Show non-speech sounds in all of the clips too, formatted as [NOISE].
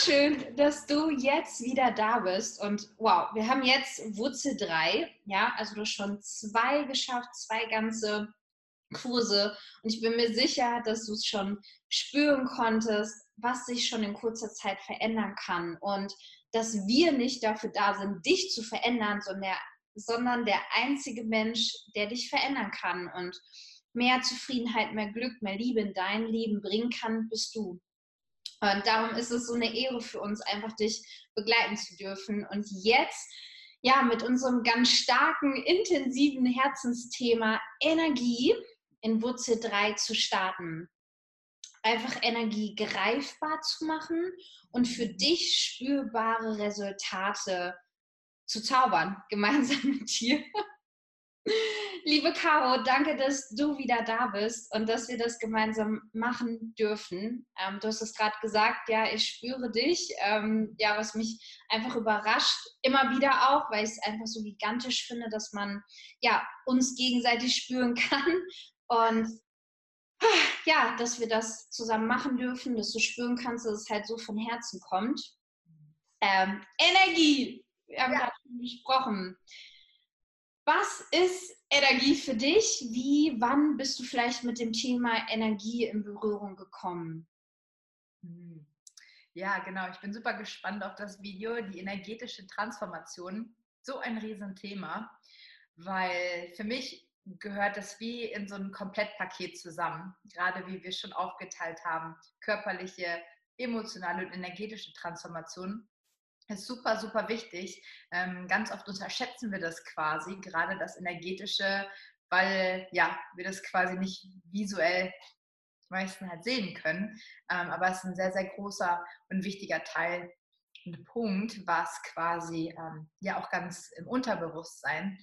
Schön, dass du jetzt wieder da bist. Und wow, wir haben jetzt Wurzel 3. Ja, also du hast schon zwei geschafft, zwei ganze Kurse. Und ich bin mir sicher, dass du es schon spüren konntest, was sich schon in kurzer Zeit verändern kann. Und dass wir nicht dafür da sind, dich zu verändern, sondern sondern der einzige Mensch, der dich verändern kann und mehr Zufriedenheit, mehr Glück, mehr Liebe in dein Leben bringen kann, bist du. Und darum ist es so eine Ehre für uns, einfach dich begleiten zu dürfen. Und jetzt, ja, mit unserem ganz starken, intensiven Herzensthema Energie in Wurzel 3 zu starten. Einfach Energie greifbar zu machen und für dich spürbare Resultate zu zaubern, [LAUGHS] gemeinsam mit dir. Liebe Caro, danke, dass du wieder da bist und dass wir das gemeinsam machen dürfen. Ähm, du hast es gerade gesagt, ja, ich spüre dich. Ähm, ja, was mich einfach überrascht, immer wieder auch, weil ich es einfach so gigantisch finde, dass man ja uns gegenseitig spüren [LAUGHS] kann und ja, dass wir das zusammen machen dürfen, dass du spüren kannst, dass es halt so von Herzen kommt. Ähm, Energie, wir haben ja. gerade schon gesprochen. Was ist Energie für dich? Wie, wann bist du vielleicht mit dem Thema Energie in Berührung gekommen? Hm. Ja, genau. Ich bin super gespannt auf das Video. Die energetische Transformation. So ein Riesenthema, weil für mich gehört das wie in so ein Komplettpaket zusammen. Gerade wie wir schon aufgeteilt haben. Körperliche, emotionale und energetische Transformation ist super, super wichtig. Ähm, ganz oft unterschätzen wir das quasi, gerade das Energetische, weil ja, wir das quasi nicht visuell meisten halt sehen können. Ähm, aber es ist ein sehr, sehr großer und wichtiger Teil und Punkt, was quasi ähm, ja auch ganz im Unterbewusstsein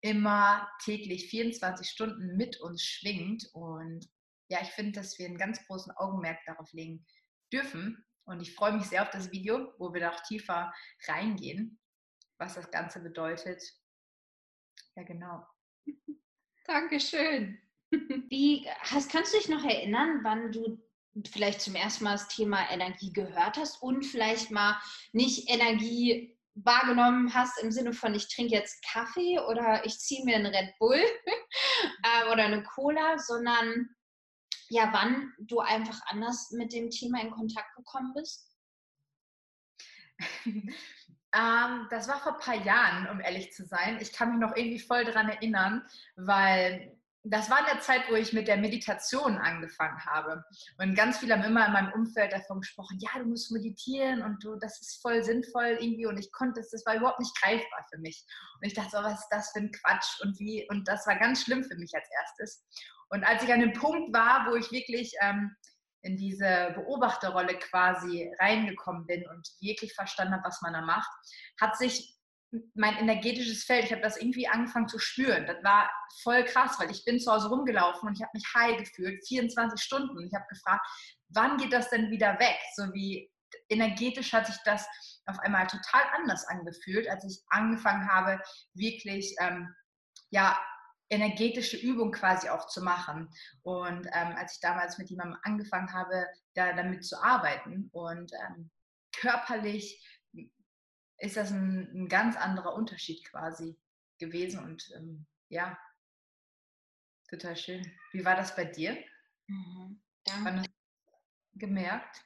immer täglich 24 Stunden mit uns schwingt. Und ja, ich finde, dass wir einen ganz großen Augenmerk darauf legen dürfen, und ich freue mich sehr auf das Video, wo wir da auch tiefer reingehen, was das Ganze bedeutet. Ja, genau. Dankeschön. Wie, hast, kannst du dich noch erinnern, wann du vielleicht zum ersten Mal das Thema Energie gehört hast und vielleicht mal nicht Energie wahrgenommen hast im Sinne von, ich trinke jetzt Kaffee oder ich ziehe mir einen Red Bull [LAUGHS] äh, oder eine Cola, sondern ja, wann du einfach anders mit dem Thema in Kontakt gekommen bist? [LAUGHS] ähm, das war vor ein paar Jahren, um ehrlich zu sein. Ich kann mich noch irgendwie voll daran erinnern, weil das war in der Zeit, wo ich mit der Meditation angefangen habe. Und ganz viele haben immer in meinem Umfeld davon gesprochen, ja, du musst meditieren und du, das ist voll sinnvoll irgendwie. Und ich konnte es, das war überhaupt nicht greifbar für mich. Und ich dachte, so, was ist das für ein Quatsch und wie? Und das war ganz schlimm für mich als erstes. Und als ich an dem Punkt war, wo ich wirklich ähm, in diese Beobachterrolle quasi reingekommen bin und wirklich verstanden habe, was man da macht, hat sich mein energetisches Feld, ich habe das irgendwie angefangen zu spüren. Das war voll krass, weil ich bin zu Hause rumgelaufen und ich habe mich high gefühlt, 24 Stunden. Und ich habe gefragt, wann geht das denn wieder weg? So wie energetisch hat sich das auf einmal total anders angefühlt, als ich angefangen habe, wirklich ähm, ja, energetische Übung quasi auch zu machen. Und ähm, als ich damals mit jemandem angefangen habe, da damit zu arbeiten und ähm, körperlich ist das ein, ein, ganz anderer Unterschied quasi gewesen und ähm, ja, total schön. Wie war das bei dir? Mhm, danke. gemerkt?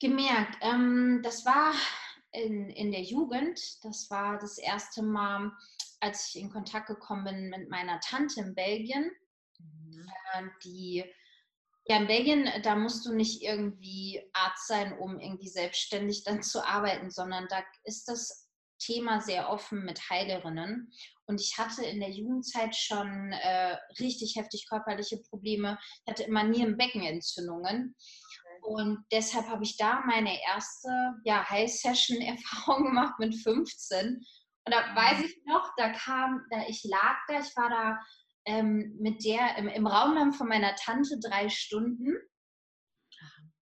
Gemerkt. Ähm, das war in, in der Jugend. Das war das erste Mal, als ich in Kontakt gekommen bin mit meiner Tante in Belgien, mhm. Äh, die ja, in Belgien, da musst du nicht irgendwie Arzt sein, um irgendwie selbstständig dann zu arbeiten, sondern da ist das Thema sehr offen mit Heilerinnen. Und ich hatte in der Jugendzeit schon äh, richtig heftig körperliche Probleme. Ich hatte immer Nierenbeckenentzündungen. Und deshalb habe ich da meine erste ja, High-Session-Erfahrung [LAUGHS] gemacht mit 15. Und da weiß mhm. ich noch, da kam, da ich lag da, ich war da ähm, mit der im, im Raum von meiner Tante drei Stunden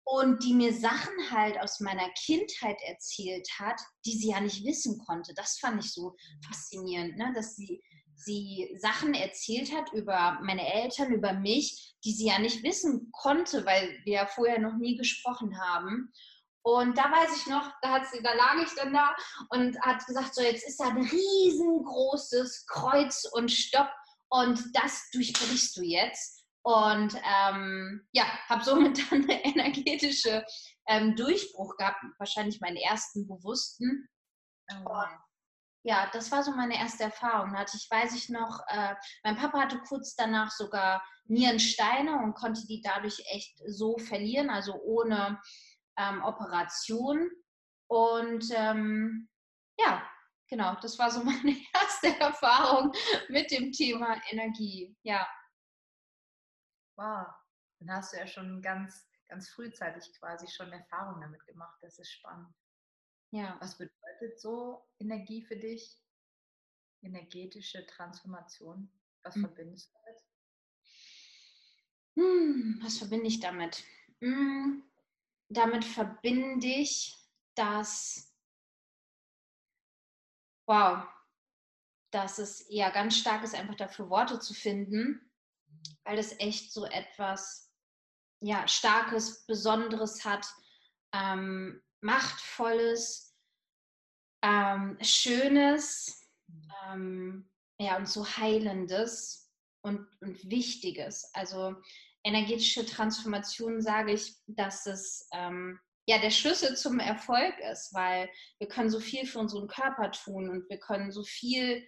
und die mir Sachen halt aus meiner Kindheit erzählt hat, die sie ja nicht wissen konnte. Das fand ich so mhm. faszinierend, ne? dass sie, sie Sachen erzählt hat über meine Eltern, über mich, die sie ja nicht wissen konnte, weil wir ja vorher noch nie gesprochen haben. Und da weiß ich noch, da, hat sie, da lag ich dann da und hat gesagt, so jetzt ist da ein riesengroßes Kreuz und Stopp und das durchbrichst du jetzt. Und ähm, ja, habe somit [LAUGHS] dann eine energetische ähm, Durchbruch gehabt, wahrscheinlich meinen ersten bewussten. Oh. Ja, das war so meine erste Erfahrung. Da hatte ich, weiß ich noch, äh, mein Papa hatte kurz danach sogar Nierensteine und konnte die dadurch echt so verlieren, also ohne ähm, Operation. Und ähm, ja, genau, das war so [LAUGHS] meine erste Erfahrung mit dem Thema Energie. Ja. Wow, dann hast du ja schon ganz, ganz frühzeitig quasi schon Erfahrungen damit gemacht. Das ist spannend. Ja. Was bedeutet so Energie für dich? Energetische Transformation? Was hm. verbindest du damit? Hm, was verbinde ich damit? Hm, damit verbinde ich, dass, wow, dass es eher ganz stark ist, einfach dafür Worte zu finden, weil es echt so etwas ja, Starkes, Besonderes hat, ähm, Machtvolles, ähm, Schönes ähm, ja, und so Heilendes und, und Wichtiges. Also energetische Transformation sage ich, dass es ähm, ja der Schlüssel zum Erfolg ist, weil wir können so viel für unseren Körper tun und wir können so viel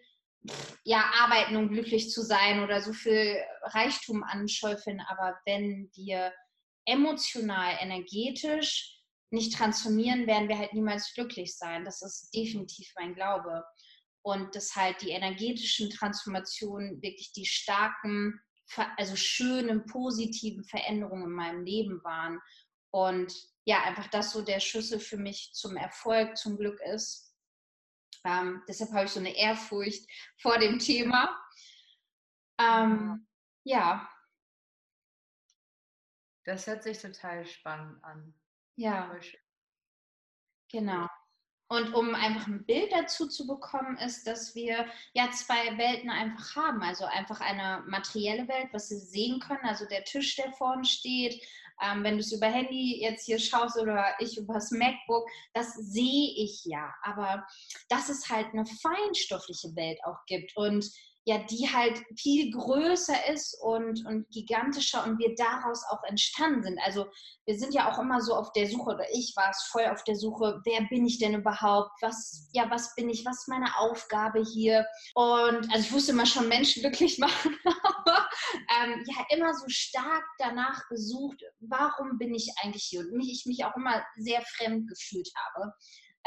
ja, arbeiten, um glücklich zu sein oder so viel Reichtum anschäufeln, aber wenn wir emotional, energetisch nicht transformieren, werden wir halt niemals glücklich sein. Das ist definitiv mein Glaube. Und dass halt die energetischen Transformationen wirklich die starken also schönen, positiven Veränderungen in meinem Leben waren. Und ja, einfach das so der Schlüssel für mich zum Erfolg, zum Glück ist. Ähm, deshalb habe ich so eine Ehrfurcht [LAUGHS] vor dem Thema. Ähm, ja. Das hört sich total spannend an. Ja. Genau. Und um einfach ein Bild dazu zu bekommen, ist, dass wir ja zwei Welten einfach haben. Also einfach eine materielle Welt, was Sie sehen können, also der Tisch, der vorne steht. Ähm, wenn du es über Handy jetzt hier schaust oder ich über das MacBook, das sehe ich ja. Aber dass es halt eine feinstoffliche Welt auch gibt und ja, die halt viel größer ist und, und gigantischer und wir daraus auch entstanden sind. Also wir sind ja auch immer so auf der Suche, oder ich war es voll auf der Suche, wer bin ich denn überhaupt? Was, ja, was bin ich? Was ist meine Aufgabe hier? Und also ich wusste immer schon Menschen glücklich [LAUGHS] machen, aber ähm, ja, immer so stark danach gesucht, warum bin ich eigentlich hier? Und mich, ich mich auch immer sehr fremd gefühlt habe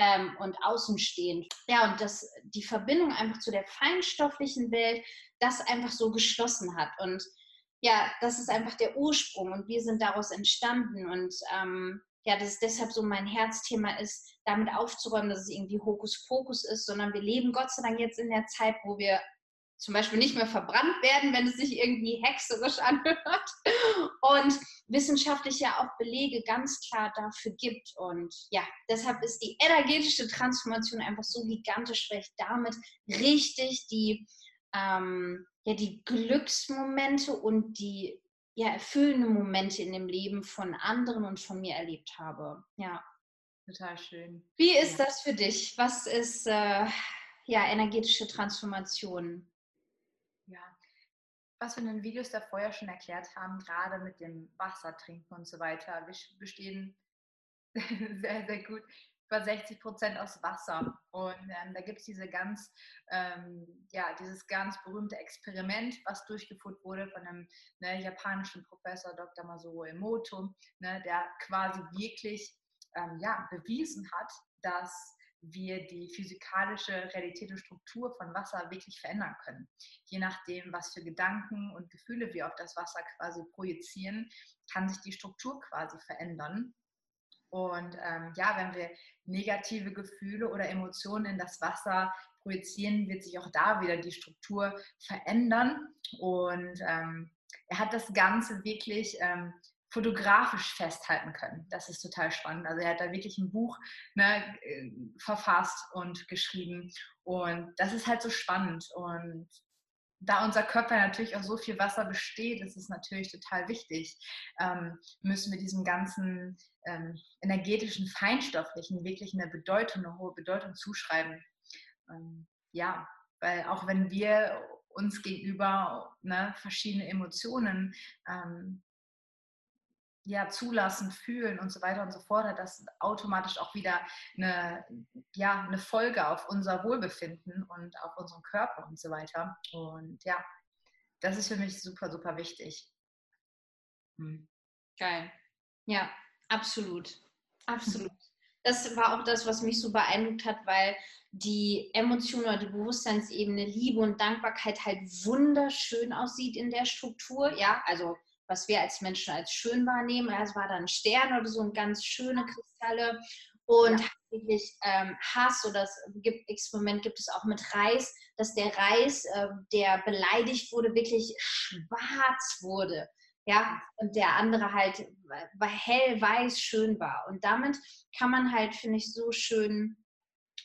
ähm, und außenstehend. Ja, und dass die Verbindung einfach zu der feinstofflichen Welt das einfach so geschlossen hat. Und ja, das ist einfach der Ursprung und wir sind daraus entstanden. Und ähm, ja, dass es deshalb so mein Herzthema ist, damit aufzuräumen, dass es irgendwie Hokuspokus ist, sondern wir leben Gott sei Dank jetzt in der Zeit, wo wir zum Beispiel nicht mehr verbrannt werden, wenn es sich irgendwie hexerisch [LAUGHS] anhört. Und wissenschaftlich ja auch Belege ganz klar dafür gibt. Und ja, deshalb ist die energetische Transformation einfach so gigantisch, weil ich damit richtig die, ähm, ja, die Glücksmomente und die ja, erfüllenden Momente in dem Leben von anderen und von mir erlebt habe. Ja. Total schön. Wie ist ja. das für dich? Was ist äh, ja energetische Transformation? Was wir in den Videos davor ja schon erklärt haben, gerade mit dem Wasser trinken und so weiter. Wir bestehen [LAUGHS] sehr, sehr gut über 60 Prozent aus Wasser. Und ähm, da gibt es diese ganz, ähm, ja, dieses ganz berühmte Experiment, was durchgeführt wurde von einem ne, japanischen Professor Dr. Masuro Emoto, ne, der quasi wirklich ähm, ja, bewiesen hat, dass wir die physikalische Realität und Struktur von Wasser wirklich verändern können. Je nachdem, was für Gedanken und Gefühle wir auf das Wasser quasi projizieren, kann sich die Struktur quasi verändern. Und ähm, ja, wenn wir negative Gefühle oder Emotionen in das Wasser projizieren, wird sich auch da wieder die Struktur verändern. Und ähm, er hat das Ganze wirklich ähm, fotografisch festhalten können. Das ist total spannend. Also er hat da wirklich ein Buch ne, äh, verfasst und geschrieben. Und das ist halt so spannend. Und da unser Körper natürlich auch so viel Wasser besteht, ist es natürlich total wichtig, ähm, müssen wir diesem ganzen ähm, energetischen, feinstofflichen wirklich eine Bedeutung, eine hohe Bedeutung zuschreiben. Ähm, ja, weil auch wenn wir uns gegenüber ne, verschiedene Emotionen ähm, ja, zulassen, fühlen und so weiter und so fort, hat das automatisch auch wieder eine, ja, eine Folge auf unser Wohlbefinden und auf unseren Körper und so weiter. Und ja, das ist für mich super, super wichtig. Hm. Geil. Ja, absolut. Absolut. [LAUGHS] Das war auch das, was mich so beeindruckt hat, weil die Emotion oder die Bewusstseinsebene Liebe und Dankbarkeit halt wunderschön aussieht in der Struktur. Ja, also was wir als Menschen als schön wahrnehmen. Es war dann ein Stern oder so und ganz schöne Kristalle. Und ja. wirklich ähm, Hass oder das Experiment gibt es auch mit Reis, dass der Reis, äh, der beleidigt wurde, wirklich schwarz wurde. Ja, und der andere halt war hell weiß schön war. Und damit kann man halt, finde ich, so schön,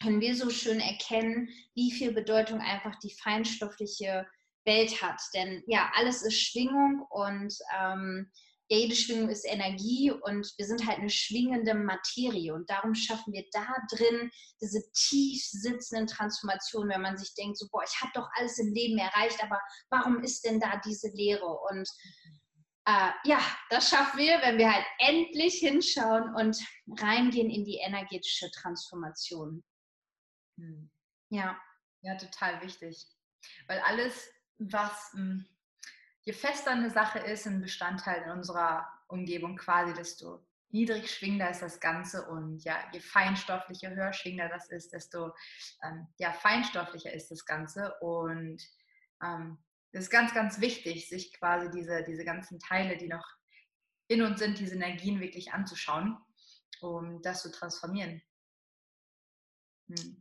können wir so schön erkennen, wie viel Bedeutung einfach die feinstoffliche Welt hat. Denn ja, alles ist Schwingung und ähm, ja, jede Schwingung ist Energie und wir sind halt eine schwingende Materie und darum schaffen wir da drin diese tief sitzenden Transformationen, wenn man sich denkt, so, boah, ich habe doch alles im Leben erreicht, aber warum ist denn da diese Leere? Und äh, ja, das schaffen wir, wenn wir halt endlich hinschauen und reingehen in die energetische Transformation. Hm. Ja. Ja, total wichtig. Weil alles was, hm, je fester eine Sache ist, ein Bestandteil in unserer Umgebung quasi, desto niedrig schwingender ist das Ganze und ja, je feinstofflicher, höher schwingender das ist, desto ähm, ja, feinstofflicher ist das Ganze und ähm, es ist ganz, ganz wichtig, sich quasi diese, diese ganzen Teile, die noch in uns sind, diese Energien wirklich anzuschauen, um das zu transformieren. Hm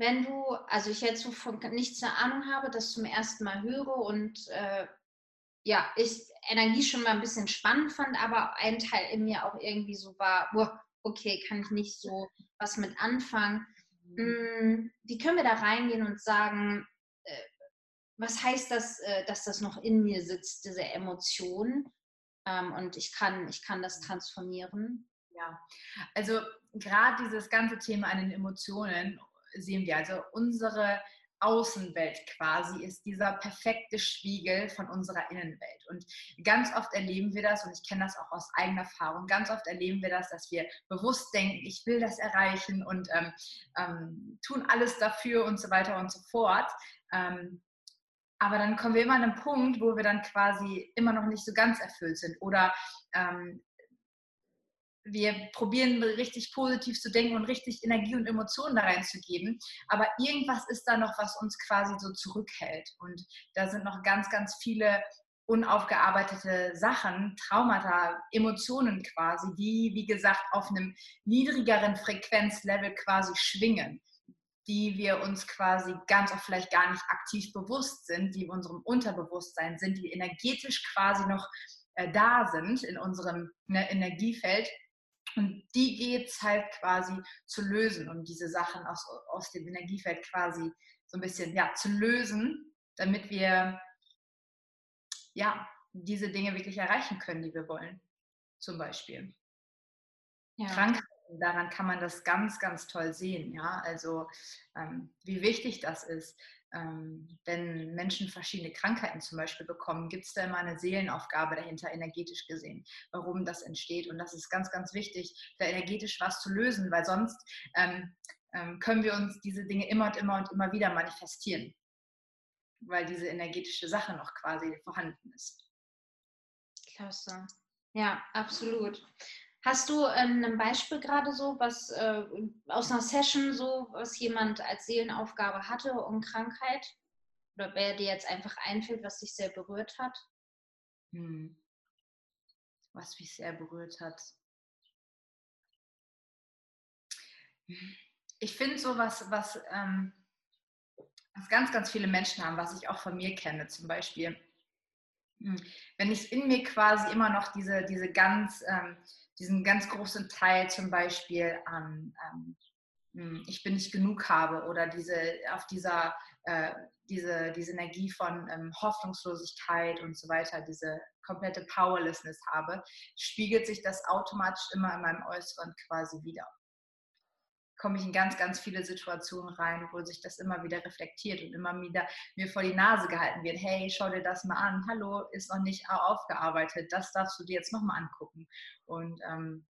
wenn du, also ich jetzt von nichts eine Ahnung habe, das zum ersten Mal höre und äh, ja, ich Energie schon mal ein bisschen spannend fand, aber ein Teil in mir auch irgendwie so war, boah, okay, kann ich nicht so was mit anfangen. Hm, wie können wir da reingehen und sagen, äh, was heißt das, äh, dass das noch in mir sitzt, diese Emotion? Ähm, und ich kann, ich kann das transformieren. Ja, also gerade dieses ganze Thema an den Emotionen sehen wir. Also unsere Außenwelt quasi ist dieser perfekte Spiegel von unserer Innenwelt. Und ganz oft erleben wir das, und ich kenne das auch aus eigener Erfahrung, ganz oft erleben wir das, dass wir bewusst denken, ich will das erreichen und ähm, ähm, tun alles dafür und so weiter und so fort. Ähm, aber dann kommen wir immer an einen Punkt, wo wir dann quasi immer noch nicht so ganz erfüllt sind oder ähm, wir probieren richtig positiv zu denken und richtig Energie und Emotionen da reinzugeben. Aber irgendwas ist da noch, was uns quasi so zurückhält. Und da sind noch ganz, ganz viele unaufgearbeitete Sachen, Traumata, Emotionen quasi, die, wie gesagt, auf einem niedrigeren Frequenzlevel quasi schwingen, die wir uns quasi ganz oft vielleicht gar nicht aktiv bewusst sind, die in unserem Unterbewusstsein sind, die energetisch quasi noch äh, da sind in unserem ne, Energiefeld und die geht es halt quasi zu lösen und diese Sachen aus, aus dem Energiefeld quasi so ein bisschen ja, zu lösen, damit wir ja, diese Dinge wirklich erreichen können, die wir wollen. Zum Beispiel. Ja. Krankheiten, daran kann man das ganz, ganz toll sehen. Ja? Also ähm, wie wichtig das ist, wenn Menschen verschiedene Krankheiten zum Beispiel bekommen, gibt es da immer eine Seelenaufgabe dahinter, energetisch gesehen, warum das entsteht. Und das ist ganz, ganz wichtig, da energetisch was zu lösen, weil sonst ähm, ähm, können wir uns diese Dinge immer und immer und immer wieder manifestieren, weil diese energetische Sache noch quasi vorhanden ist. Klasse. Ja, absolut. Hast du ähm, ein Beispiel gerade so, was äh, aus einer Session so, was jemand als Seelenaufgabe hatte und Krankheit? Oder wer dir jetzt einfach einfällt, was dich sehr berührt hat? Hm. Was mich sehr berührt hat. Ich finde so was, was, ähm, was ganz, ganz viele Menschen haben, was ich auch von mir kenne, zum Beispiel. Hm, wenn ich in mir quasi immer noch diese, diese ganz, ähm, diesen ganz großen Teil zum Beispiel an ähm, hm, ich bin nicht genug habe oder diese auf dieser äh, diese, diese Energie von ähm, Hoffnungslosigkeit und so weiter, diese komplette Powerlessness habe, spiegelt sich das automatisch immer in meinem Äußeren quasi wieder komme ich in ganz, ganz viele Situationen rein, wo sich das immer wieder reflektiert und immer wieder mir vor die Nase gehalten wird. Hey, schau dir das mal an. Hallo, ist noch nicht aufgearbeitet. Das darfst du dir jetzt nochmal angucken. Und ähm,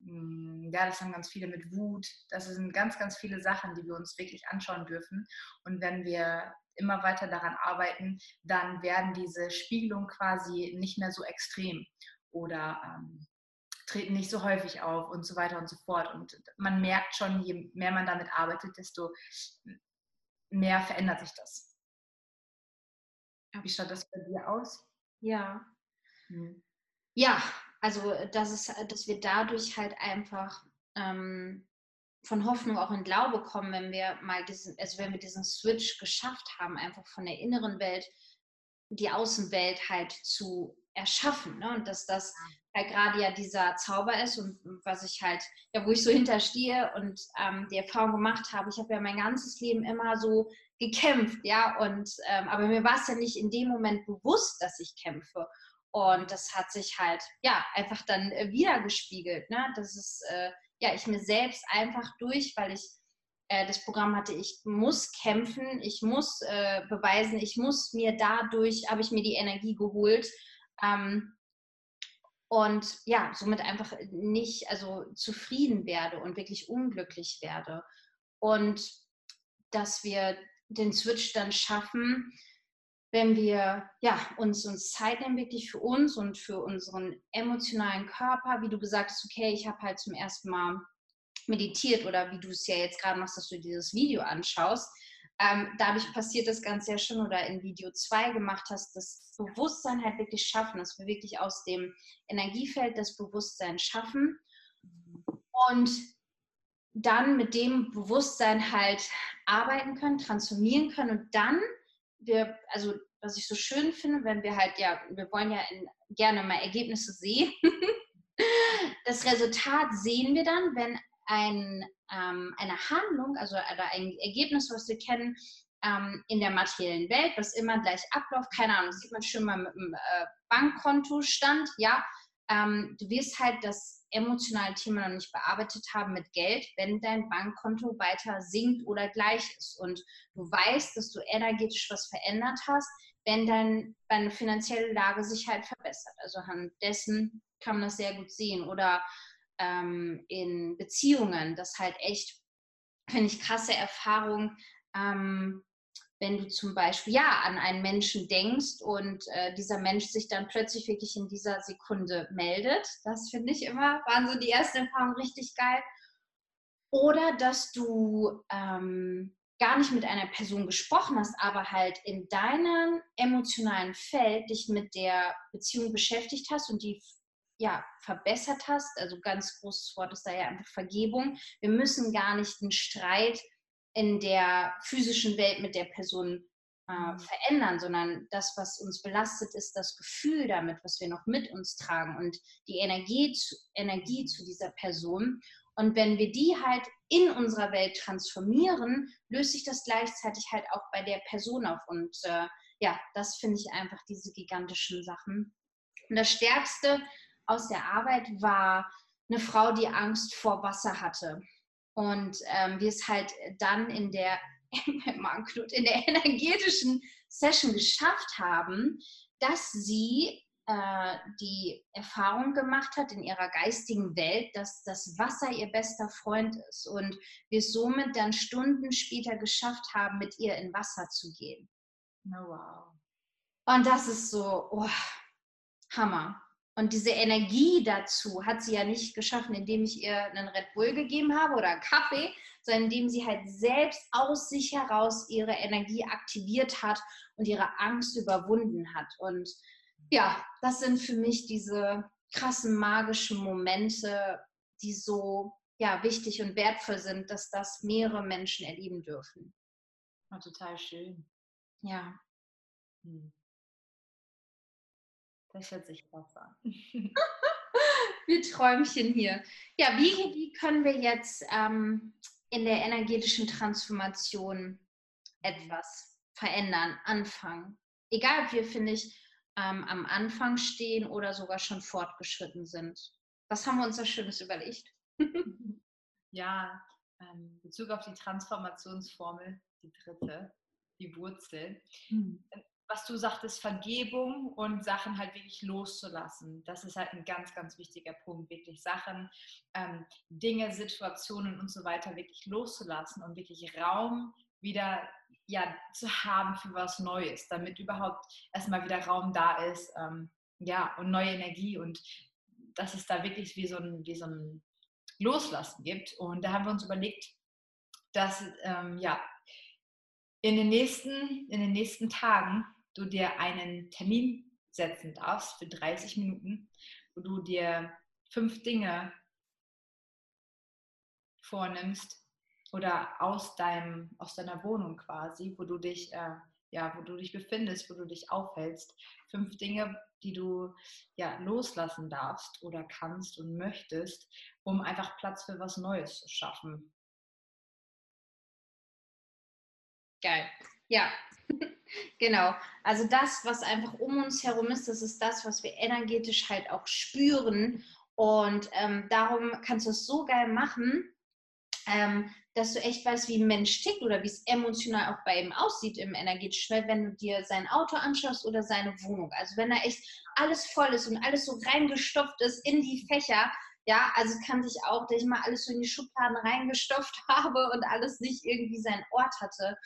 mm, ja, das haben ganz viele mit Wut. Das sind ganz, ganz viele Sachen, die wir uns wirklich anschauen dürfen. Und wenn wir immer weiter daran arbeiten, dann werden diese Spiegelungen quasi nicht mehr so extrem. Oder ähm, treten nicht so häufig auf und so weiter und so fort. Und man merkt schon, je mehr man damit arbeitet, desto mehr verändert sich das. Wie schaut das bei dir aus? Ja. Hm. Ja, also dass, es, dass wir dadurch halt einfach ähm, von Hoffnung auch in Glaube kommen, wenn wir mal diesen, also wenn wir diesen Switch geschafft haben, einfach von der inneren Welt die Außenwelt halt zu erschaffen. Ne? Und dass das halt gerade ja dieser Zauber ist und was ich halt, ja, wo ich so [LAUGHS] hinterstehe und ähm, die Erfahrung gemacht habe, ich habe ja mein ganzes Leben immer so gekämpft, ja, und ähm, aber mir war es ja nicht in dem Moment bewusst, dass ich kämpfe. Und das hat sich halt, ja, einfach dann äh, wieder gespiegelt, ne? Das ist, äh, ja, ich mir selbst einfach durch, weil ich äh, das Programm hatte, ich muss kämpfen, ich muss äh, beweisen, ich muss mir dadurch, habe ich mir die Energie geholt, ähm, und ja, somit einfach nicht, also zufrieden werde und wirklich unglücklich werde. Und dass wir den Switch dann schaffen, wenn wir ja, uns, uns Zeit nehmen, wirklich für uns und für unseren emotionalen Körper, wie du gesagt hast, okay, ich habe halt zum ersten Mal meditiert oder wie du es ja jetzt gerade machst, dass du dieses Video anschaust, ähm, dadurch passiert das Ganze ja schon oder in Video 2 gemacht hast, das Bewusstsein halt wirklich schaffen, dass wir wirklich aus dem Energiefeld das Bewusstsein schaffen und dann mit dem Bewusstsein halt arbeiten können, transformieren können und dann wir, also was ich so schön finde, wenn wir halt, ja, wir wollen ja in, gerne mal Ergebnisse sehen. [LAUGHS] das Resultat sehen wir dann, wenn ein, ähm, eine Handlung, also ein Ergebnis, was wir kennen, ähm, in der materiellen Welt, was immer gleich abläuft, keine Ahnung, das sieht man schon mal mit dem äh, Bankkontostand, ja, ähm, du wirst halt das emotionale Thema noch nicht bearbeitet haben mit Geld, wenn dein Bankkonto weiter sinkt oder gleich ist und du weißt, dass du energetisch was verändert hast, wenn dein, deine finanzielle Lage sich halt verbessert. Also anhand dessen kann man das sehr gut sehen. Oder ähm, in Beziehungen, das halt echt, finde ich, krasse Erfahrung, ähm, wenn du zum Beispiel ja an einen Menschen denkst und äh, dieser Mensch sich dann plötzlich wirklich in dieser Sekunde meldet. Das finde ich immer, waren so die ersten Erfahrungen richtig geil. Oder dass du ähm, gar nicht mit einer Person gesprochen hast, aber halt in deinem emotionalen Feld dich mit der Beziehung beschäftigt hast und die ja, verbessert hast. Also ganz großes Wort ist da ja einfach Vergebung. Wir müssen gar nicht einen Streit in der physischen Welt mit der Person äh, mhm. verändern, sondern das, was uns belastet, ist das Gefühl damit, was wir noch mit uns tragen und die Energie zu, Energie zu dieser Person. Und wenn wir die halt in unserer Welt transformieren, löst sich das gleichzeitig halt auch bei der Person auf. Und äh, ja, das finde ich einfach diese gigantischen Sachen. Und das Stärkste, aus der Arbeit war eine Frau, die Angst vor Wasser hatte. Und ähm, wir es halt dann in der, [LAUGHS] in der energetischen Session geschafft haben, dass sie äh, die Erfahrung gemacht hat in ihrer geistigen Welt, dass das Wasser ihr bester Freund ist und wir es somit dann Stunden später geschafft haben, mit ihr in Wasser zu gehen. Oh, wow. Und das ist so, oh, Hammer. Und diese Energie dazu hat sie ja nicht geschaffen, indem ich ihr einen Red Bull gegeben habe oder einen Kaffee, sondern indem sie halt selbst aus sich heraus ihre Energie aktiviert hat und ihre Angst überwunden hat. Und ja, das sind für mich diese krassen magischen Momente, die so ja, wichtig und wertvoll sind, dass das mehrere Menschen erleben dürfen. Ja, total schön. Ja. Hm. Das hört sich krass an. [LAUGHS] wir Träumchen hier. Ja, wie, wie können wir jetzt ähm, in der energetischen Transformation etwas verändern, anfangen? Egal, ob wir, finde ich, ähm, am Anfang stehen oder sogar schon fortgeschritten sind. Was haben wir uns da Schönes überlegt? [LAUGHS] ja, ähm, Bezug auf die Transformationsformel, die dritte, die Wurzel. Mhm. Was du sagtest, Vergebung und Sachen halt wirklich loszulassen. Das ist halt ein ganz, ganz wichtiger Punkt. Wirklich Sachen, ähm, Dinge, Situationen und so weiter wirklich loszulassen und wirklich Raum wieder ja, zu haben für was Neues, damit überhaupt erstmal wieder Raum da ist, ähm, ja, und neue Energie und dass es da wirklich wie so ein, wie so ein Loslassen gibt. Und da haben wir uns überlegt, dass ähm, ja, in den, nächsten, in den nächsten Tagen du dir einen Termin setzen darfst für 30 Minuten, wo du dir fünf Dinge vornimmst oder aus, deinem, aus deiner Wohnung quasi, wo du dich äh, ja, wo du dich befindest, wo du dich aufhältst. Fünf Dinge, die du ja loslassen darfst oder kannst und möchtest, um einfach Platz für was Neues zu schaffen. Geil. Ja, [LAUGHS] genau. Also das, was einfach um uns herum ist, das ist das, was wir energetisch halt auch spüren. Und ähm, darum kannst du es so geil machen, ähm, dass du echt weißt, wie ein Mensch tickt oder wie es emotional auch bei ihm aussieht im energetischen Welt, wenn du dir sein Auto anschaust oder seine Wohnung. Also wenn da echt alles voll ist und alles so reingestopft ist in die Fächer, ja, also kann ich auch, dass ich mal alles so in die Schubladen reingestopft [LAUGHS] habe und alles nicht irgendwie seinen Ort hatte.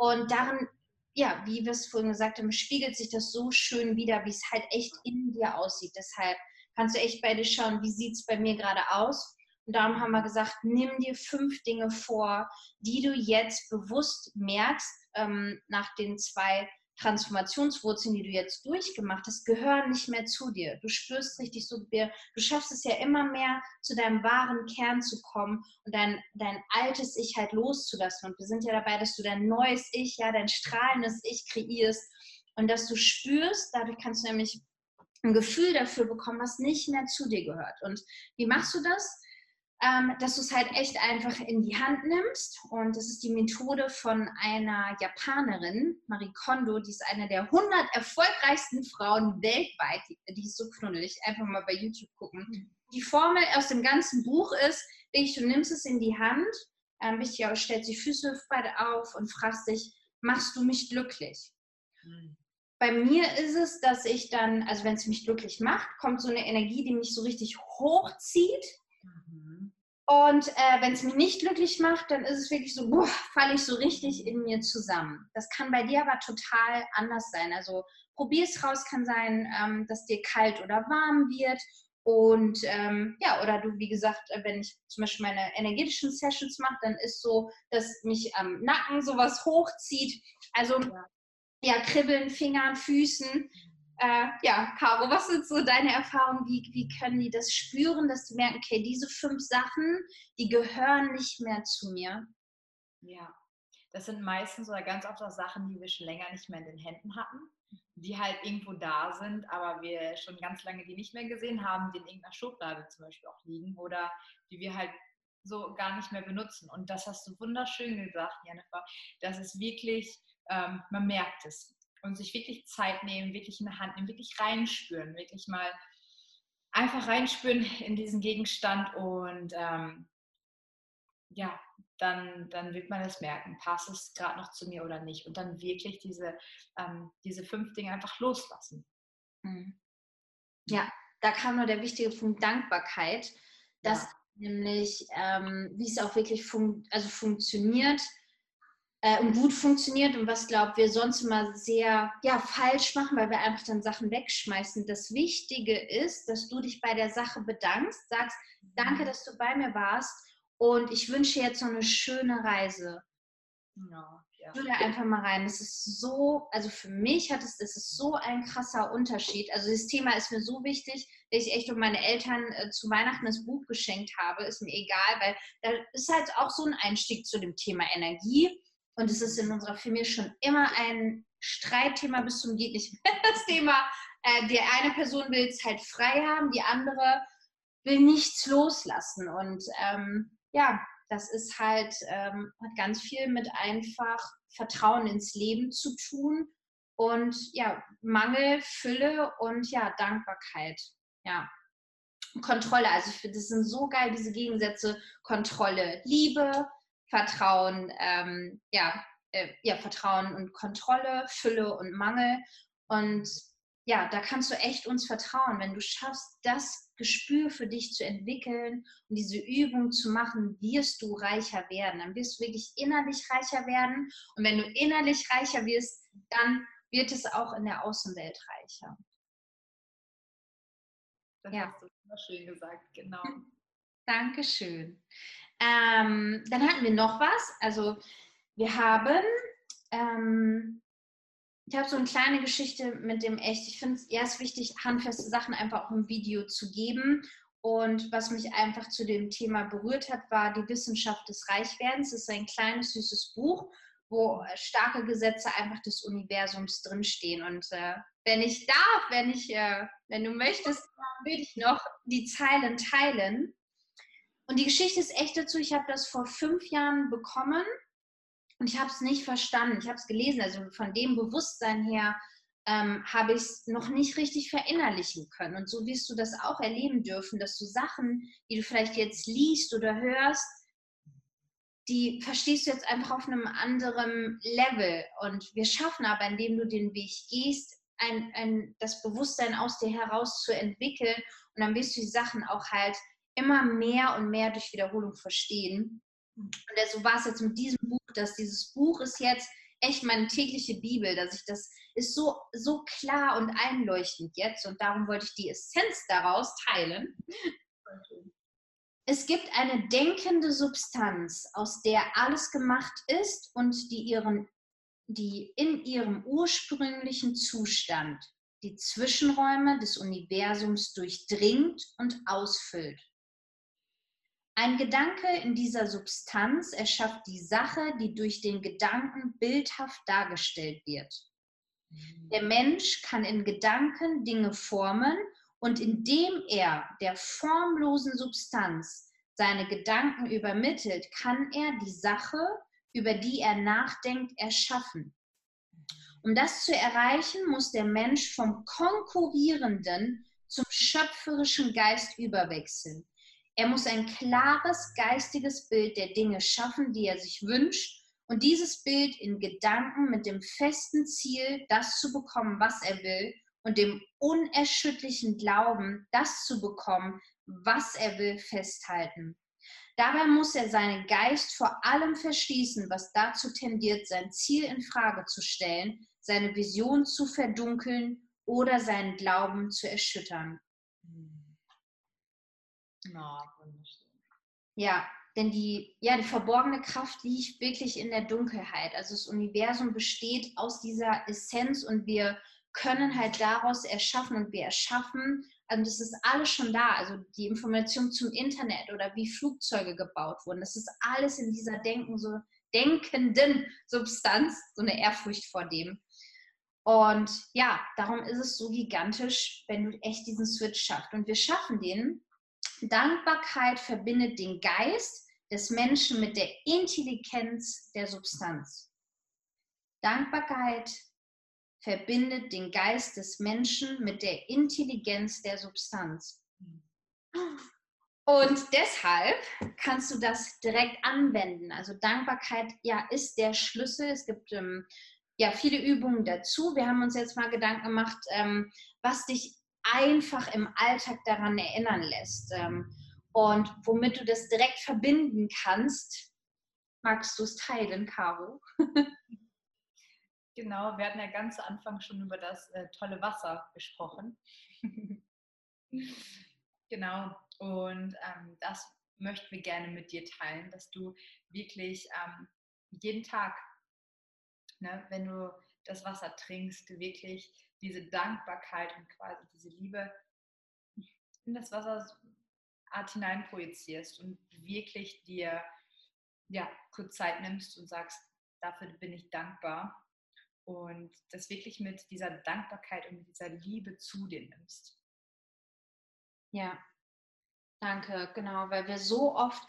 Und darin, ja, wie wir es vorhin gesagt haben, spiegelt sich das so schön wieder, wie es halt echt in dir aussieht. Deshalb kannst du echt bei dir schauen, wie sieht es bei mir gerade aus und darum haben wir gesagt, nimm dir fünf Dinge vor, die du jetzt bewusst merkst, ähm, nach den zwei Transformationswurzeln, die du jetzt durchgemacht hast, gehören nicht mehr zu dir. Du spürst richtig so, du schaffst es ja immer mehr, zu deinem wahren Kern zu kommen und dein, dein altes Ich halt loszulassen. Und wir sind ja dabei, dass du dein neues Ich, ja, dein strahlendes Ich kreierst und dass du spürst, dadurch kannst du nämlich ein Gefühl dafür bekommen, was nicht mehr zu dir gehört. Und wie machst du das? Ähm, dass du es halt echt einfach in die Hand nimmst. Und das ist die Methode von einer Japanerin, Marie Kondo, die ist eine der 100 erfolgreichsten Frauen weltweit. Die, die ist so knuddelig. Einfach mal bei YouTube gucken. Mhm. Die Formel aus dem ganzen Buch ist, du nimmst es in die Hand, ähm, wichtig, stellst die Füße beide auf und fragst dich, machst du mich glücklich? Mhm. Bei mir ist es, dass ich dann, also wenn es mich glücklich macht, kommt so eine Energie, die mich so richtig hochzieht und äh, wenn es mich nicht glücklich macht, dann ist es wirklich so, falle ich so richtig in mir zusammen. Das kann bei dir aber total anders sein. Also probier es raus, kann sein, ähm, dass dir kalt oder warm wird. Und ähm, ja, oder du, wie gesagt, äh, wenn ich zum Beispiel meine energetischen Sessions mache, dann ist so, dass mich am Nacken sowas hochzieht. Also ja, kribbeln, Fingern, Füßen. Äh, ja, Caro, was sind so deine Erfahrungen? Wie, wie können die das spüren, dass sie merken, okay, diese fünf Sachen, die gehören nicht mehr zu mir? Ja, das sind meistens oder ganz oft auch Sachen, die wir schon länger nicht mehr in den Händen hatten, die halt irgendwo da sind, aber wir schon ganz lange die nicht mehr gesehen haben, die in irgendeiner Schublade zum Beispiel auch liegen oder die wir halt so gar nicht mehr benutzen. Und das hast du wunderschön gesagt, Jennifer, dass es wirklich, ähm, man merkt es und sich wirklich Zeit nehmen, wirklich in der Hand nehmen, wirklich reinspüren, wirklich mal einfach reinspüren in diesen Gegenstand und ähm, ja, dann, dann wird man es merken, passt es gerade noch zu mir oder nicht und dann wirklich diese, ähm, diese fünf Dinge einfach loslassen. Mhm. Ja, da kam nur der wichtige Punkt Dankbarkeit, dass ja. nämlich, ähm, wie es auch wirklich fun also funktioniert, äh, und gut funktioniert und was, glaubt wir sonst immer sehr ja, falsch machen, weil wir einfach dann Sachen wegschmeißen. Das Wichtige ist, dass du dich bei der Sache bedankst, sagst, danke, dass du bei mir warst und ich wünsche jetzt so eine schöne Reise. Ja, ja. Fühl da einfach mal rein. Das ist so, also für mich hat es, das ist so ein krasser Unterschied. Also das Thema ist mir so wichtig, dass ich echt um meine Eltern äh, zu Weihnachten das Buch geschenkt habe, ist mir egal, weil da ist halt auch so ein Einstieg zu dem Thema Energie. Und es ist in unserer Familie schon immer ein Streitthema bis zum geht nicht mehr. [LAUGHS] Das Thema, äh, die eine Person will es halt frei haben, die andere will nichts loslassen. Und ähm, ja, das ist halt, ähm, hat ganz viel mit einfach Vertrauen ins Leben zu tun und ja, Mangel, Fülle und ja, Dankbarkeit. Ja. Kontrolle, also ich finde, das sind so geil, diese Gegensätze, Kontrolle, Liebe, Vertrauen, ähm, ja, äh, ja, Vertrauen und Kontrolle, Fülle und Mangel. Und ja, da kannst du echt uns vertrauen, wenn du schaffst, das Gespür für dich zu entwickeln und diese Übung zu machen, wirst du reicher werden. Dann wirst du wirklich innerlich reicher werden. Und wenn du innerlich reicher wirst, dann wird es auch in der Außenwelt reicher. Das ja. hast du schön gesagt, genau. [LAUGHS] Dankeschön. Ähm, dann hatten wir noch was. Also wir haben ähm, ich habe so eine kleine Geschichte mit dem Echt. Ich finde es erst wichtig, handfeste Sachen einfach auch im Video zu geben. Und was mich einfach zu dem Thema berührt hat, war die Wissenschaft des Reichwerdens. Es ist ein kleines, süßes Buch, wo starke Gesetze einfach des Universums drinstehen. Und äh, wenn ich darf, wenn ich, äh, wenn du möchtest, würde ich noch die Zeilen teilen. Und die Geschichte ist echt dazu. Ich habe das vor fünf Jahren bekommen und ich habe es nicht verstanden. Ich habe es gelesen, also von dem Bewusstsein her ähm, habe ich es noch nicht richtig verinnerlichen können. Und so wirst du das auch erleben dürfen, dass du Sachen, die du vielleicht jetzt liest oder hörst, die verstehst du jetzt einfach auf einem anderen Level. Und wir schaffen aber, indem du den Weg gehst, ein, ein, das Bewusstsein aus dir heraus zu entwickeln. Und dann wirst du die Sachen auch halt immer mehr und mehr durch Wiederholung verstehen. Und so war es jetzt mit diesem Buch, dass dieses Buch ist jetzt echt meine tägliche Bibel, dass ich das ist so, so klar und einleuchtend jetzt und darum wollte ich die Essenz daraus teilen. Es gibt eine denkende Substanz, aus der alles gemacht ist und die, ihren, die in ihrem ursprünglichen Zustand die Zwischenräume des Universums durchdringt und ausfüllt. Ein Gedanke in dieser Substanz erschafft die Sache, die durch den Gedanken bildhaft dargestellt wird. Der Mensch kann in Gedanken Dinge formen und indem er der formlosen Substanz seine Gedanken übermittelt, kann er die Sache, über die er nachdenkt, erschaffen. Um das zu erreichen, muss der Mensch vom konkurrierenden zum schöpferischen Geist überwechseln. Er muss ein klares geistiges Bild der Dinge schaffen, die er sich wünscht und dieses Bild in Gedanken mit dem festen Ziel, das zu bekommen, was er will und dem unerschütterlichen Glauben, das zu bekommen, was er will, festhalten. Dabei muss er seinen Geist vor allem verschließen, was dazu tendiert, sein Ziel in Frage zu stellen, seine Vision zu verdunkeln oder seinen Glauben zu erschüttern. Oh, ja, denn die, ja, die verborgene Kraft liegt wirklich in der Dunkelheit. Also das Universum besteht aus dieser Essenz und wir können halt daraus erschaffen und wir erschaffen, also das ist alles schon da, also die Information zum Internet oder wie Flugzeuge gebaut wurden, das ist alles in dieser Denken, so denkenden Substanz, so eine Ehrfurcht vor dem. Und ja, darum ist es so gigantisch, wenn du echt diesen Switch schaffst. Und wir schaffen den, Dankbarkeit verbindet den Geist des Menschen mit der Intelligenz der Substanz. Dankbarkeit verbindet den Geist des Menschen mit der Intelligenz der Substanz. Und deshalb kannst du das direkt anwenden. Also Dankbarkeit ja ist der Schlüssel. Es gibt ähm, ja viele Übungen dazu. Wir haben uns jetzt mal Gedanken gemacht, ähm, was dich einfach im Alltag daran erinnern lässt. Ähm, und womit du das direkt verbinden kannst Magst du es teilen, Caro? [LAUGHS] genau, wir hatten ja ganz zu Anfang schon über das äh, tolle Wasser gesprochen. [LAUGHS] genau, und ähm, das möchten wir gerne mit dir teilen, dass du wirklich ähm, jeden Tag, ne, wenn du das Wasser trinkst, wirklich diese Dankbarkeit und quasi diese Liebe in das Wasser Art hinein projizierst und wirklich dir ja, kurz Zeit nimmst und sagst, dafür bin ich dankbar und das wirklich mit dieser Dankbarkeit und mit dieser Liebe zu dir nimmst. Ja, danke, genau, weil wir so oft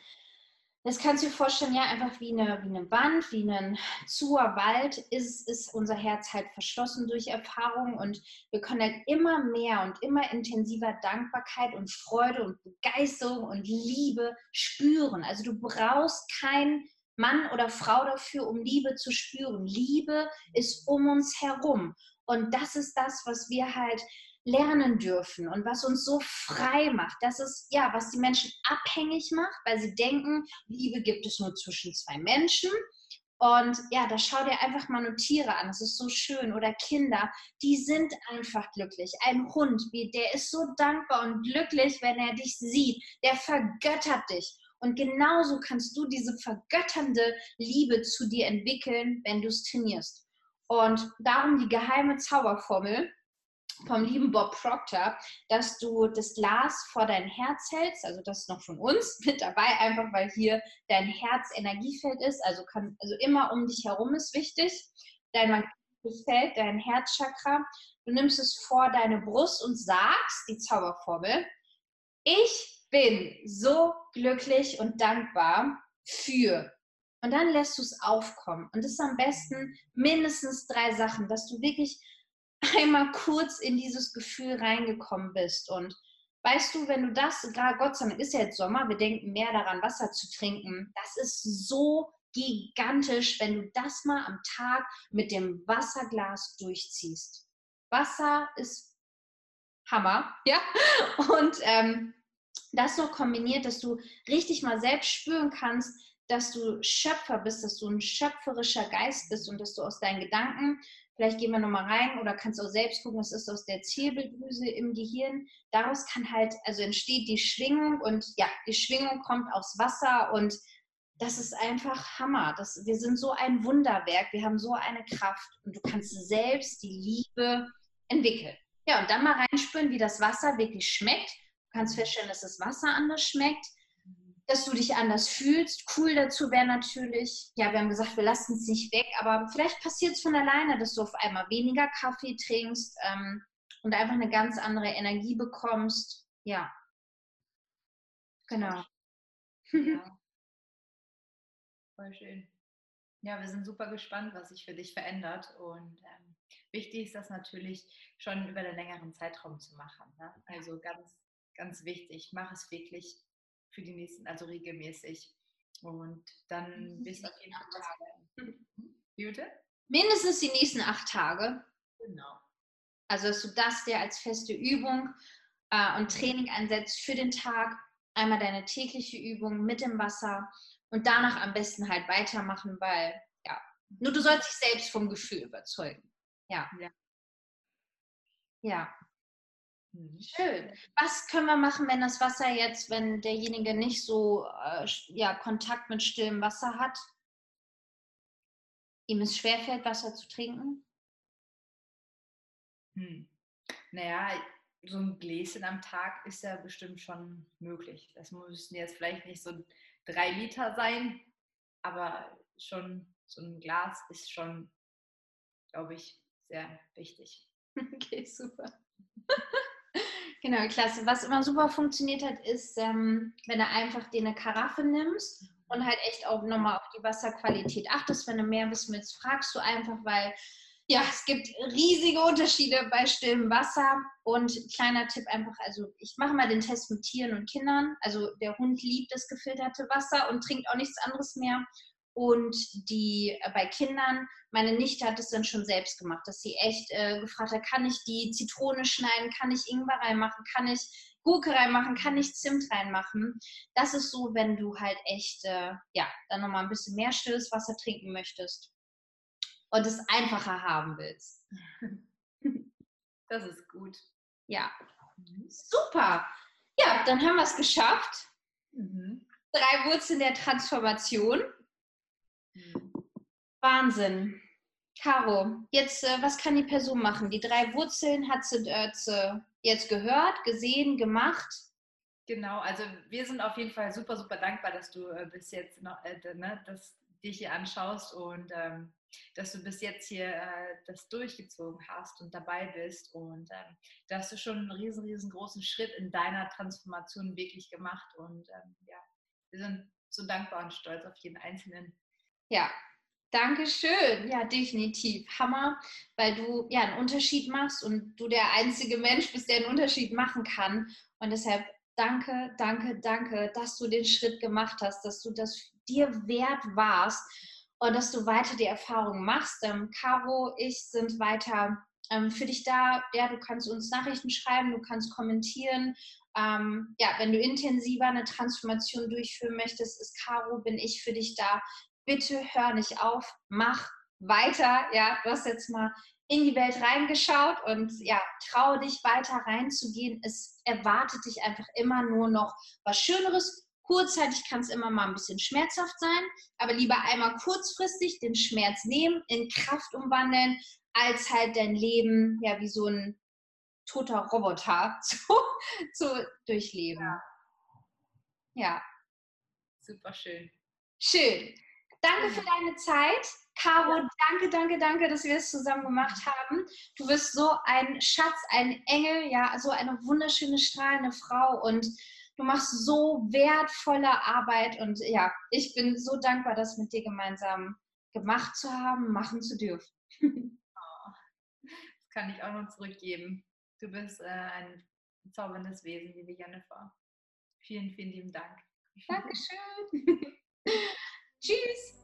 das kannst du dir vorstellen, ja, einfach wie eine, wie eine Wand, wie ein zuer Wald ist, ist unser Herz halt verschlossen durch Erfahrung und wir können halt immer mehr und immer intensiver Dankbarkeit und Freude und Begeisterung und Liebe spüren. Also du brauchst keinen Mann oder Frau dafür, um Liebe zu spüren. Liebe ist um uns herum. Und das ist das, was wir halt lernen dürfen und was uns so frei macht. Das ist ja, was die Menschen abhängig macht, weil sie denken, Liebe gibt es nur zwischen zwei Menschen. Und ja, da schau dir einfach mal nur Tiere an, das ist so schön. Oder Kinder, die sind einfach glücklich. Ein Hund, der ist so dankbar und glücklich, wenn er dich sieht. Der vergöttert dich. Und genauso kannst du diese vergötternde Liebe zu dir entwickeln, wenn du es trainierst. Und darum die geheime Zauberformel, vom lieben Bob Proctor, dass du das Glas vor dein Herz hältst, also das ist noch von uns [LAUGHS] mit dabei, einfach weil hier dein Herz Energiefeld ist, also, kann, also immer um dich herum ist wichtig. Dein magnetisches Feld, dein Herzchakra. Du nimmst es vor deine Brust und sagst die Zauberformel, ich bin so glücklich und dankbar für. Und dann lässt du es aufkommen. Und das ist am besten mindestens drei Sachen, dass du wirklich einmal kurz in dieses Gefühl reingekommen bist. Und weißt du, wenn du das, gerade Gott sei Dank ist ja jetzt Sommer, wir denken mehr daran, Wasser zu trinken. Das ist so gigantisch, wenn du das mal am Tag mit dem Wasserglas durchziehst. Wasser ist Hammer, [LAUGHS] ja. Und ähm, das noch kombiniert, dass du richtig mal selbst spüren kannst, dass du Schöpfer bist, dass du ein schöpferischer Geist bist und dass du aus deinen Gedanken Vielleicht gehen wir nochmal rein oder kannst auch selbst gucken, es ist aus der Zirbeldrüse im Gehirn. Daraus kann halt, also entsteht die Schwingung und ja, die Schwingung kommt aus Wasser und das ist einfach Hammer. Das, wir sind so ein Wunderwerk, wir haben so eine Kraft und du kannst selbst die Liebe entwickeln. Ja, und dann mal reinspüren, wie das Wasser wirklich schmeckt. Du kannst feststellen, dass das Wasser anders schmeckt dass du dich anders fühlst. Cool dazu wäre natürlich, ja, wir haben gesagt, wir lassen es nicht weg, aber vielleicht passiert es von alleine, dass du auf einmal weniger Kaffee trinkst ähm, und einfach eine ganz andere Energie bekommst. Ja. Genau. Ja. [LAUGHS] Voll schön. Ja, wir sind super gespannt, was sich für dich verändert. Und ähm, wichtig ist das natürlich schon über einen längeren Zeitraum zu machen. Ne? Also ganz, ganz wichtig, mach es wirklich für die nächsten, also regelmäßig. Und dann wirst du auf jeden Fall. Wie bitte? Mindestens die nächsten acht Tage. Genau. Also, dass du das dir als feste Übung äh, und Training einsetzt für den Tag. Einmal deine tägliche Übung mit dem Wasser und danach am besten halt weitermachen, weil, ja, nur du sollst dich selbst vom Gefühl überzeugen. Ja. Ja. ja. Mhm. Schön. Was können wir machen, wenn das Wasser jetzt, wenn derjenige nicht so äh, ja, Kontakt mit stillem Wasser hat? Ihm es schwerfällt, Wasser zu trinken? Hm. Naja, so ein Gläschen am Tag ist ja bestimmt schon möglich. Das müssen jetzt vielleicht nicht so drei Liter sein, aber schon so ein Glas ist schon, glaube ich, sehr wichtig. [LAUGHS] Okay, super. [LAUGHS] Genau, klasse. Was immer super funktioniert hat, ist, ähm, wenn du einfach dir eine Karaffe nimmst und halt echt auch nochmal auf die Wasserqualität achtest. Wenn du mehr wissen willst, fragst du einfach, weil ja, es gibt riesige Unterschiede bei stillem Wasser. Und kleiner Tipp einfach, also ich mache mal den Test mit Tieren und Kindern. Also der Hund liebt das gefilterte Wasser und trinkt auch nichts anderes mehr. Und die äh, bei Kindern, meine Nichte hat es dann schon selbst gemacht, dass sie echt äh, gefragt hat, kann ich die Zitrone schneiden, kann ich Ingwer reinmachen, kann ich Gurke reinmachen, kann ich Zimt reinmachen. Das ist so, wenn du halt echt, äh, ja, dann nochmal ein bisschen mehr stilles Wasser trinken möchtest und es einfacher haben willst. [LAUGHS] Das ist gut. Ja, mhm. super. Ja, dann haben wir es geschafft. Mhm. Drei Wurzeln der Transformation. Wahnsinn. Caro, jetzt, äh, was kann die Person machen? Die drei Wurzeln hat sie äh, jetzt gehört, gesehen, gemacht. Genau, also wir sind auf jeden Fall super, super dankbar, dass du äh, bis jetzt noch, äh, ne, dass dich hier anschaust und ähm, dass du bis jetzt hier äh, das durchgezogen hast und dabei bist und ähm, da hast du schon einen riesen, riesengroßen Schritt in deiner Transformation wirklich gemacht und ähm, ja, wir sind so dankbar und stolz auf jeden Einzelnen. Ja, Dankeschön. Ja, definitiv. Hammer, weil du ja einen Unterschied machst und du der einzige Mensch bist, der einen Unterschied machen kann. Und deshalb danke, danke, danke, dass du den Schritt gemacht hast, dass du das dir wert warst und dass du weiter die Erfahrung machst. Ähm, Caro, ich sind weiter ähm, für dich da. Ja, du kannst uns Nachrichten schreiben, du kannst kommentieren. Ähm, ja, wenn du intensiver eine Transformation durchführen möchtest, ist Caro, bin ich für dich da. Bitte hör nicht auf, mach weiter. Ja, du hast jetzt mal in die Welt reingeschaut und ja, traue dich weiter reinzugehen. Es erwartet dich einfach immer nur noch was Schöneres, Kurzzeitig kann es immer mal ein bisschen schmerzhaft sein, aber lieber einmal kurzfristig den Schmerz nehmen, in Kraft umwandeln, als halt dein Leben ja wie so ein toter Roboter [LAUGHS] zu, zu durchleben. Ja. ja. Super schön. Schön. Danke für deine Zeit. Caro, danke, danke, danke, dass wir es zusammen gemacht haben. Du bist so ein Schatz, ein Engel, ja, so eine wunderschöne, strahlende Frau und Du machst so wertvolle Arbeit und ja, ich bin so dankbar, das mit dir gemeinsam gemacht zu haben, machen zu dürfen. Oh, [LAUGHS] das kann ich auch noch zurückgeben. Du bist äh, ein zauberndes Wesen, liebe Jennifer. Vielen, vielen lieben Dank. Dankeschön. [LAUGHS] Cheers!